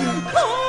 oh.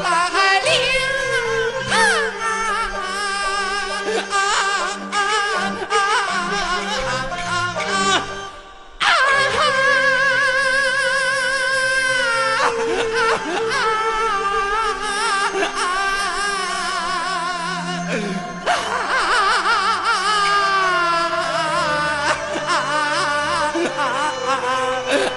来领堂啊